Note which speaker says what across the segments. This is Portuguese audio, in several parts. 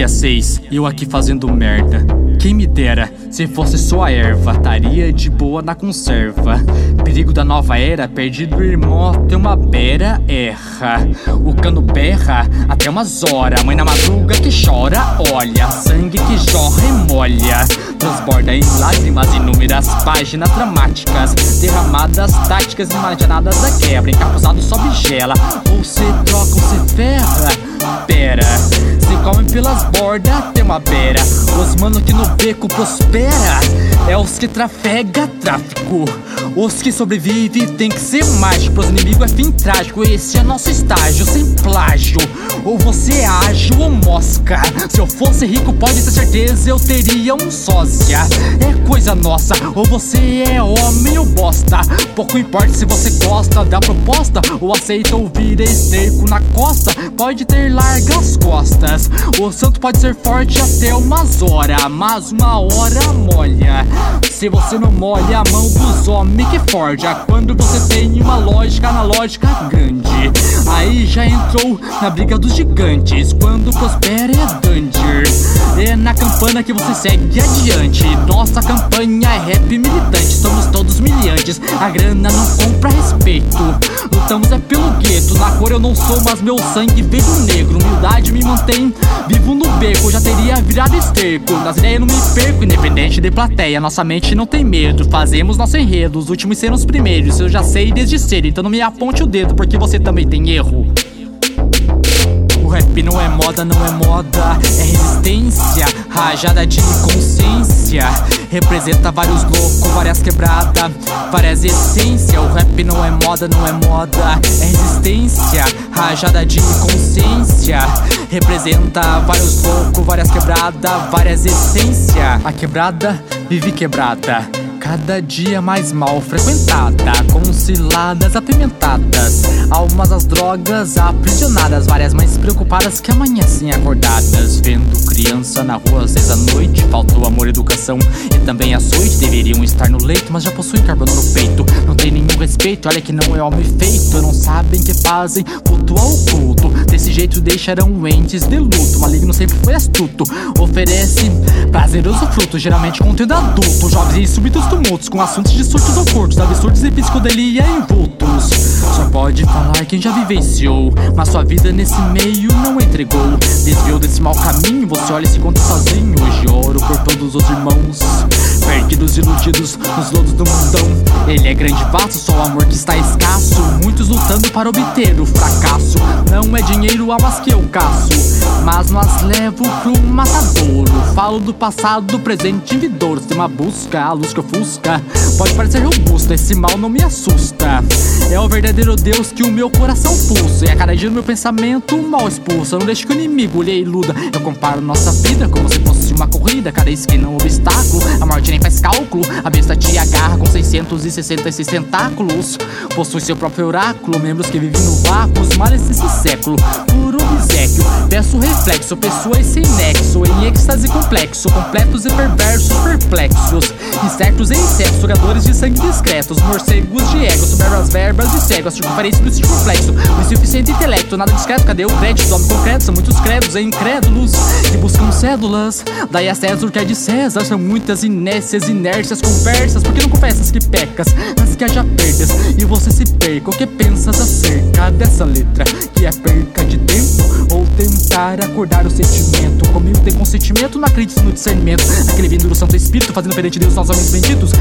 Speaker 1: Dia 6, eu aqui fazendo merda. Quem me dera, se fosse só erva, estaria de boa na conserva. Perigo da nova era, perdido irmão, tem uma beira, erra. O cano berra até umas horas, mãe na madruga que chora, olha, sangue que jorra e molha. Transborda em lágrimas inúmeras páginas dramáticas, derramadas táticas imaginadas da quebra. Encapuzado sobe gela, ou se troca ou se ferra. Pera, se come pelas bordas, tem uma beira. Os mano que no beco prospera é os que trafega tráfico. Os que sobrevivem tem que ser mágico. Pros inimigos é fim trágico. Esse é nosso estágio, sem plágio. Ou você é ágil ou mosca. Se eu fosse rico, pode ter certeza eu teria um sósia. É coisa nossa, ou você é homem ou bosta. Pouco importa se você gosta da proposta ou aceita ouvir esterco na costa. Pode ter largas costas. O santo pode ser forte até umas horas, mas uma hora molha. Se você não molha a mão dos homens que forja, quando você tem uma lógica analógica grande, aí já entrou na briga dos gigantes. Quando prospera é danger. É na campana que você segue adiante. Nossa campanha é rap militante, somos todos miliantes. A grana não compra respeito. Lutamos é pelo gueto. Na cor eu não sou, mas meu sangue veio negro. Humildade me mantém vivo no beco. Já teria virado esterco. Nas ideias não me perco, independente de plateia. Nossa mente não tem medo. Fazemos nosso enredo. Os últimos serão os primeiros. Eu já sei desde cedo, então não me aponte o dedo, porque você também tem erro. O rap não é moda, não é moda, é resistência, rajada de consciência. Representa vários loucos, várias quebradas, várias essências. O rap não é moda, não é moda, é resistência, rajada de consciência. Representa vários loucos, várias quebradas, várias essências. A quebrada vive quebrada. Cada dia mais mal frequentada, com ciladas apimentadas, almas às drogas aprisionadas, várias mães preocupadas que amanhecem acordadas, vendo criança na rua às vezes à noite. Faltou amor, educação e também açoite. Deveriam estar no leito, mas já possuem carbono no peito. Não tem nenhum respeito, olha que não é homem feito. Não sabem que fazem culto ao culto. Desse jeito deixarão entes de luto. Maligno sempre foi astuto, oferece prazeroso fruto, geralmente conteúdo adulto. Jovens e súbitos tumultos com assuntos de surtos ocultos, absurdos e psicodelia envoltos. Só pode falar quem já vivenciou, mas sua vida nesse meio não entregou. Desviou desse mau caminho, você olha e se conta sozinho. Hoje oro por todos os irmãos, perdidos iludidos nos lodos do mundão. Ele é grande vasto, só o amor que está escasso. Muitos lutando para obter o fracasso. Não é dinheiro almas que eu caço, mas nós levo pro matadouro. Falo do passado, do presente e vindouro. Tem uma busca, a luz que ofusca. Pode parecer robusta, esse mal não me assusta. É o verdadeiro Deus que o meu coração pulsa. E a cada dia no meu pensamento, mal expulsa. Não deixe que o inimigo lhe iluda. Eu comparo nossa vida como se fosse uma corrida. Cada esquina um obstáculo. A morte 366 tentáculos. Possui seu próprio oráculo, membros que vivem no vácuo, os males desse século. Por um Peço reflexo. Pessoas sem nexo. Em êxtase complexo. Completos e perversos perplexos. Incertos e insetos. Jogadores de sangue discretos. Morcegos de ego. Soberam as verbas e cegos. Circunferência do circunflexo. O insuficiente intelecto. Nada discreto. Cadê o crédito? Homem concreto. São muitos credos e incrédulos. Que buscam cédulas. Daí a César o que é de César. São muitas inércias, inércias, conversas. Porque não confessas que pecas, mas que haja perdas. E você se perca. O que pensas acerca dessa letra? Que é perca acordar o sentimento? Comigo tem consentimento, não acredito no discernimento. Aquele vindo do Santo Espírito, fazendo perante Deus nós homens benditos.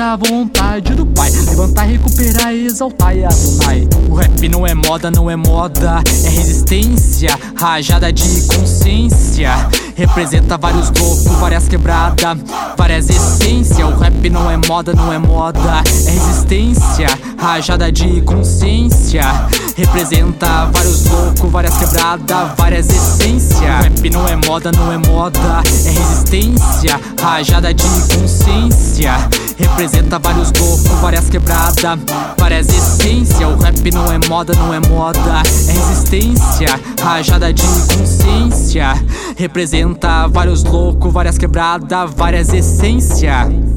Speaker 1: A vontade do Pai. Levantar, recuperar exaltar e Adonai. O rap não é moda, não é moda, é resistência, rajada de consciência. Representa vários loucos, várias quebradas, várias essências. O rap não é moda, não é moda, é resistência, rajada de consciência. Representa vários loucos, várias quebradas, várias essências. O rap não é moda, não é moda, é resistência, rajada de consciência. Representa vários loucos, várias quebradas, várias essências. O rap não é moda, não é moda, é resistência, rajada de consciência. Representa vários loucos, várias quebradas, várias essências.